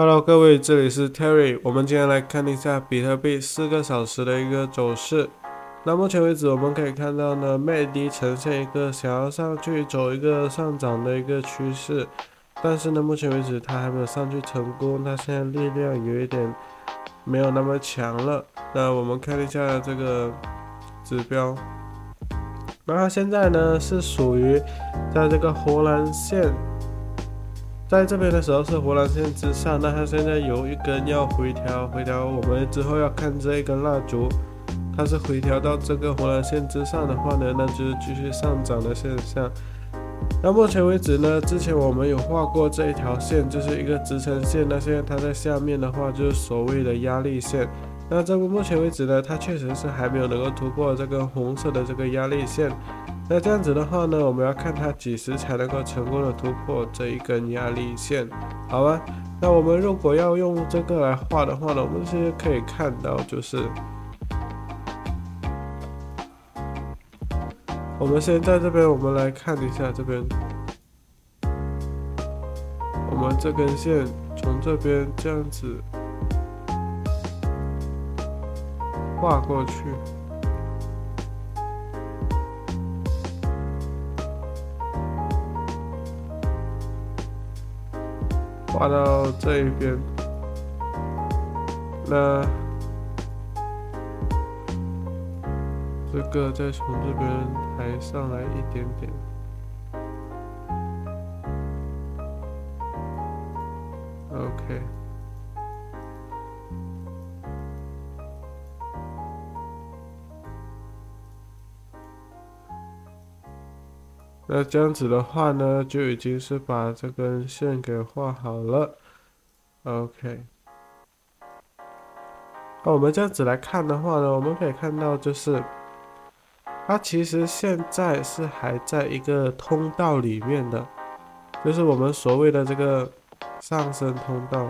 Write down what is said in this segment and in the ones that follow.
Hello，各位，这里是 Terry。我们今天来看一下比特币四个小时的一个走势。那目前为止，我们可以看到呢，麦迪呈现一个想要上去走一个上涨的一个趋势，但是呢，目前为止它还没有上去成功，它现在力量有一点没有那么强了。那我们看一下这个指标，那它现在呢是属于在这个红蓝线。在这边的时候是活蓝线之上，那它现在有一根要回调，回调我们之后要看这一根蜡烛，它是回调到这个活蓝线之上的话呢，那就是继续上涨的现象。那目前为止呢，之前我们有画过这一条线，就是一个支撑线，那现在它在下面的话就是所谓的压力线。那这个目前为止呢，它确实是还没有能够突破这个红色的这个压力线。那这样子的话呢，我们要看它几时才能够成功的突破这一根压力线，好吧？那我们如果要用这个来画的话呢，我们现在可以看到，就是我们先在这边，我们来看一下这边，我们这根线从这边这样子画过去。画到这一边，那这个再从这边抬上来一点点，OK。那这样子的话呢，就已经是把这根线给画好了。OK，那我们这样子来看的话呢，我们可以看到，就是它其实现在是还在一个通道里面的，就是我们所谓的这个上升通道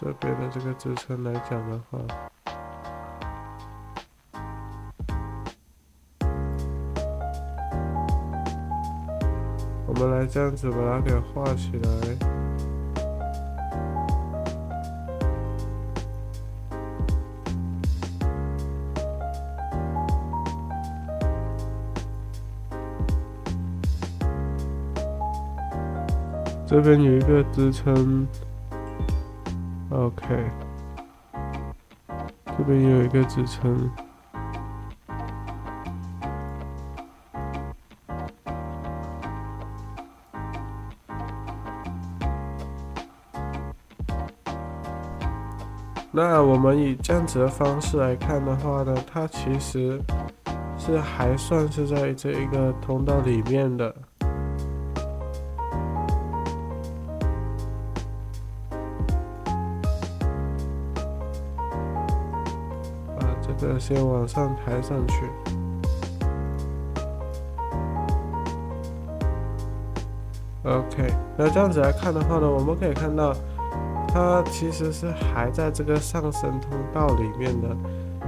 这边的这个支撑来讲的话。我们来这样子把它给画起来。这边有一个支撑，OK。这边有一个支撑。那我们以这样子的方式来看的话呢，它其实是还算是在这一个通道里面的。把这个先往上抬上去。OK，那这样子来看的话呢，我们可以看到。它其实是还在这个上升通道里面的，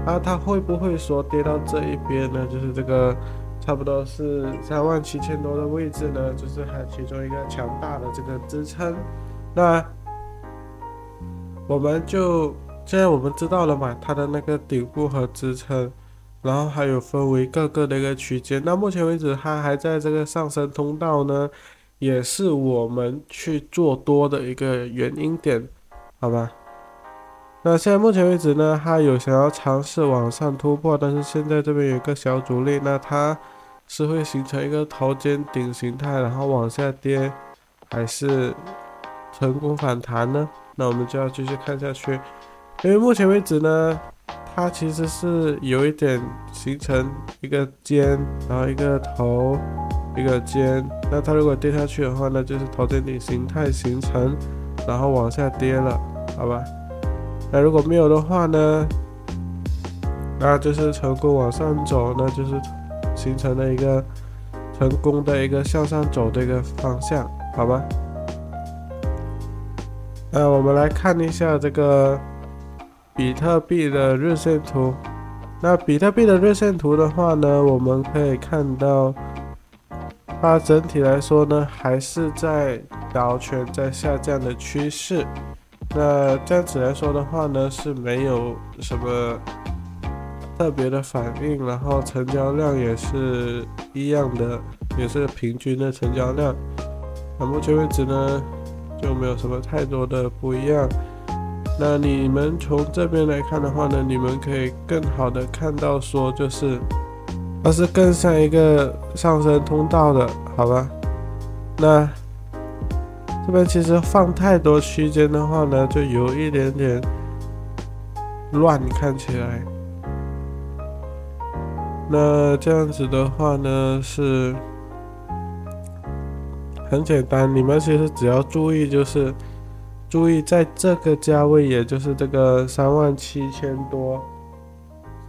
啊，它会不会说跌到这一边呢？就是这个差不多是三万七千多的位置呢，就是它其中一个强大的这个支撑。那我们就现在我们知道了嘛，它的那个顶部和支撑，然后还有分为各个的一个区间。那目前为止，它还在这个上升通道呢，也是我们去做多的一个原因点。好吧，那现在目前为止呢，它有想要尝试往上突破，但是现在这边有一个小阻力，那它是会形成一个头肩顶形态，然后往下跌，还是成功反弹呢？那我们就要继续看下去，因为目前为止呢，它其实是有一点形成一个尖，然后一个头，一个尖，那它如果跌下去的话呢，就是头肩顶形态形成，然后往下跌了。好吧，那如果没有的话呢？那就是成功往上走，那就是形成了一个成功的一个向上走的一个方向，好吧？那我们来看一下这个比特币的日线图。那比特币的日线图的话呢，我们可以看到，它整体来说呢，还是在道琼在下降的趋势。那这样子来说的话呢，是没有什么特别的反应，然后成交量也是一样的，也是平均的成交量。那目前为止呢，就没有什么太多的不一样。那你们从这边来看的话呢，你们可以更好的看到说，就是它是更像一个上升通道的，好吧？那。这边其实放太多区间的话呢，就有一点点乱，看起来。那这样子的话呢，是很简单，你们其实只要注意，就是注意在这个价位，也就是这个三万七千多，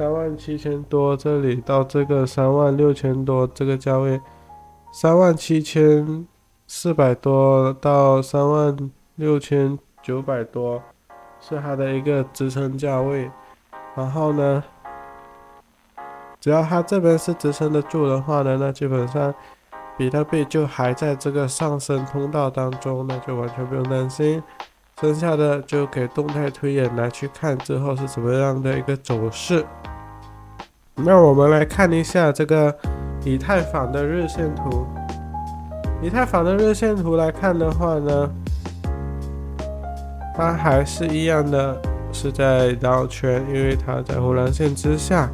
三万七千多这里到这个三万六千多这个价位，三万七千。四百多到三万六千九百多是它的一个支撑价位，然后呢，只要它这边是支撑得住的话呢，那基本上比特币就还在这个上升通道当中，那就完全不用担心。剩下的就给动态推演来去看之后是怎么样的一个走势。那我们来看一下这个以太坊的日线图。以太坊的日线图来看的话呢，它还是一样的，是在绕圈，因为它在护栏线之下。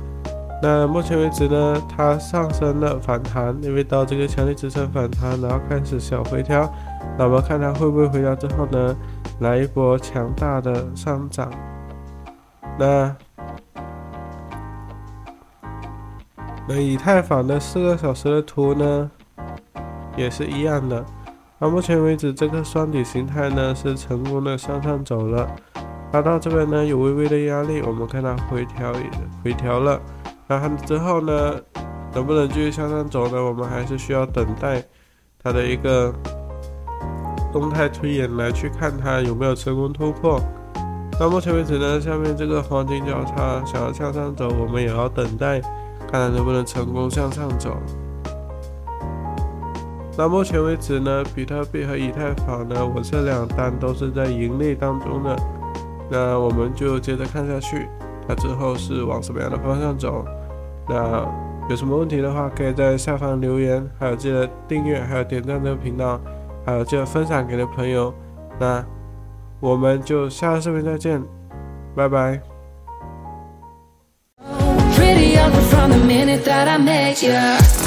那目前为止呢，它上升了反弹，因为到这个强力支撑反弹，然后开始小回调。那我们看它会不会回调之后呢，来一波强大的上涨？那那以太坊的四个小时的图呢？也是一样的，到目前为止，这个双底形态呢是成功的向上走了，达到这边呢有微微的压力，我们看它回调回调了，然后之后呢能不能继续向上走呢？我们还是需要等待它的一个动态推演来去看它有没有成功突破。到目前为止呢，下面这个黄金交叉想要向上走，我们也要等待，看它能不能成功向上走。那目前为止呢，比特币和以太坊呢，我这两单都是在盈利当中的。那我们就接着看下去，它之后是往什么样的方向走？那有什么问题的话，可以在下方留言，还有记得订阅，还有点赞这个频道，还有记得分享给的朋友。那我们就下个视频再见，拜拜。From the minute that I met you.